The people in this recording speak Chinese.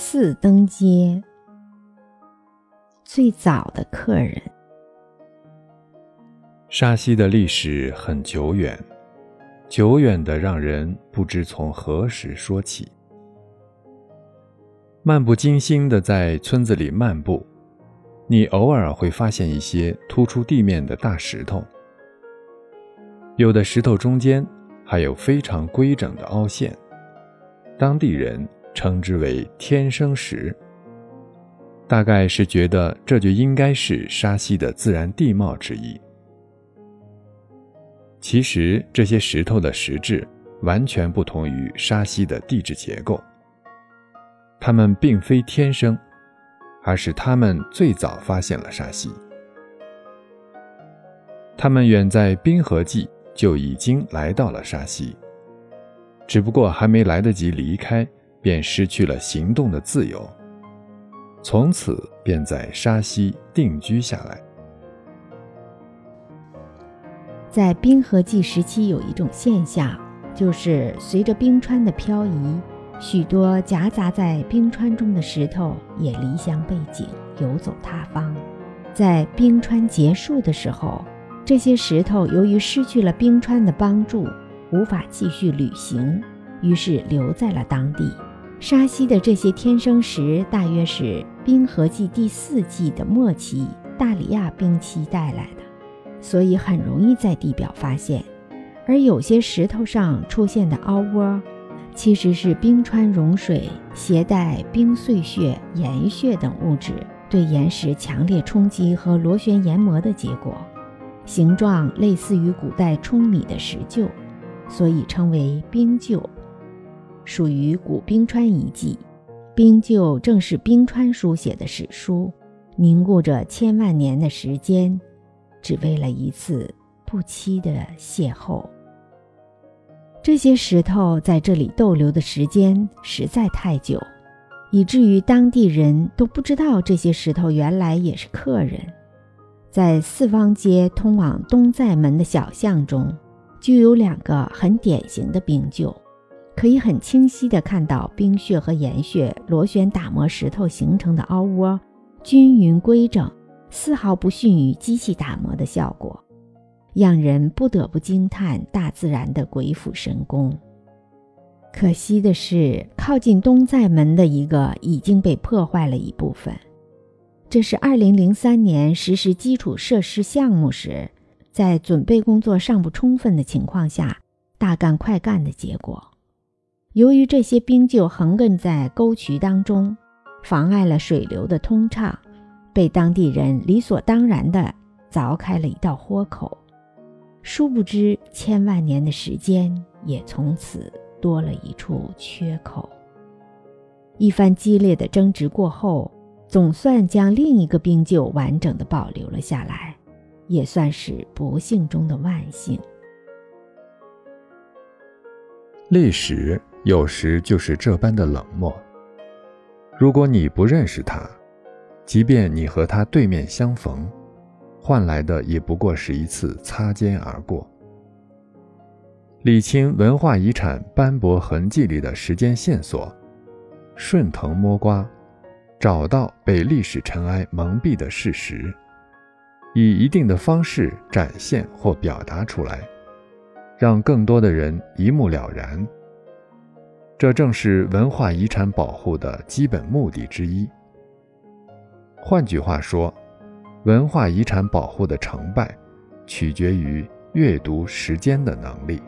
四登街，最早的客人。沙溪的历史很久远，久远的让人不知从何时说起。漫不经心的在村子里漫步，你偶尔会发现一些突出地面的大石头，有的石头中间还有非常规整的凹陷，当地人。称之为天生石，大概是觉得这就应该是沙溪的自然地貌之一。其实这些石头的石质完全不同于沙溪的地质结构，它们并非天生，而是他们最早发现了沙溪。他们远在冰河纪就已经来到了沙溪，只不过还没来得及离开。便失去了行动的自由，从此便在沙溪定居下来。在冰河纪时期，有一种现象，就是随着冰川的漂移，许多夹杂在冰川中的石头也离乡背井，游走他方。在冰川结束的时候，这些石头由于失去了冰川的帮助，无法继续旅行，于是留在了当地。沙溪的这些天生石，大约是冰河纪第四纪的末期大里亚冰期带来的，所以很容易在地表发现。而有些石头上出现的凹窝，其实是冰川融水携带冰碎屑、岩屑等物质对岩石强烈冲击和螺旋研磨的结果，形状类似于古代舂米的石臼，所以称为冰臼。属于古冰川遗迹，冰臼正是冰川书写的史书，凝固着千万年的时间，只为了一次不期的邂逅。这些石头在这里逗留的时间实在太久，以至于当地人都不知道这些石头原来也是客人。在四方街通往东寨门的小巷中，就有两个很典型的冰臼。可以很清晰地看到冰屑和岩穴螺旋打磨石头形成的凹窝，均匀规整，丝毫不逊于机器打磨的效果，让人不得不惊叹大自然的鬼斧神工。可惜的是，靠近东寨门的一个已经被破坏了一部分，这是2003年实施基础设施项目时，在准备工作尚不充分的情况下大干快干的结果。由于这些冰臼横亘在沟渠当中，妨碍了水流的通畅，被当地人理所当然地凿开了一道豁口。殊不知，千万年的时间也从此多了一处缺口。一番激烈的争执过后，总算将另一个冰臼完整的保留了下来，也算是不幸中的万幸。历史。有时就是这般的冷漠。如果你不认识他，即便你和他对面相逢，换来的也不过是一次擦肩而过。理清文化遗产斑驳痕迹里的时间线索，顺藤摸瓜，找到被历史尘埃蒙蔽的事实，以一定的方式展现或表达出来，让更多的人一目了然。这正是文化遗产保护的基本目的之一。换句话说，文化遗产保护的成败，取决于阅读时间的能力。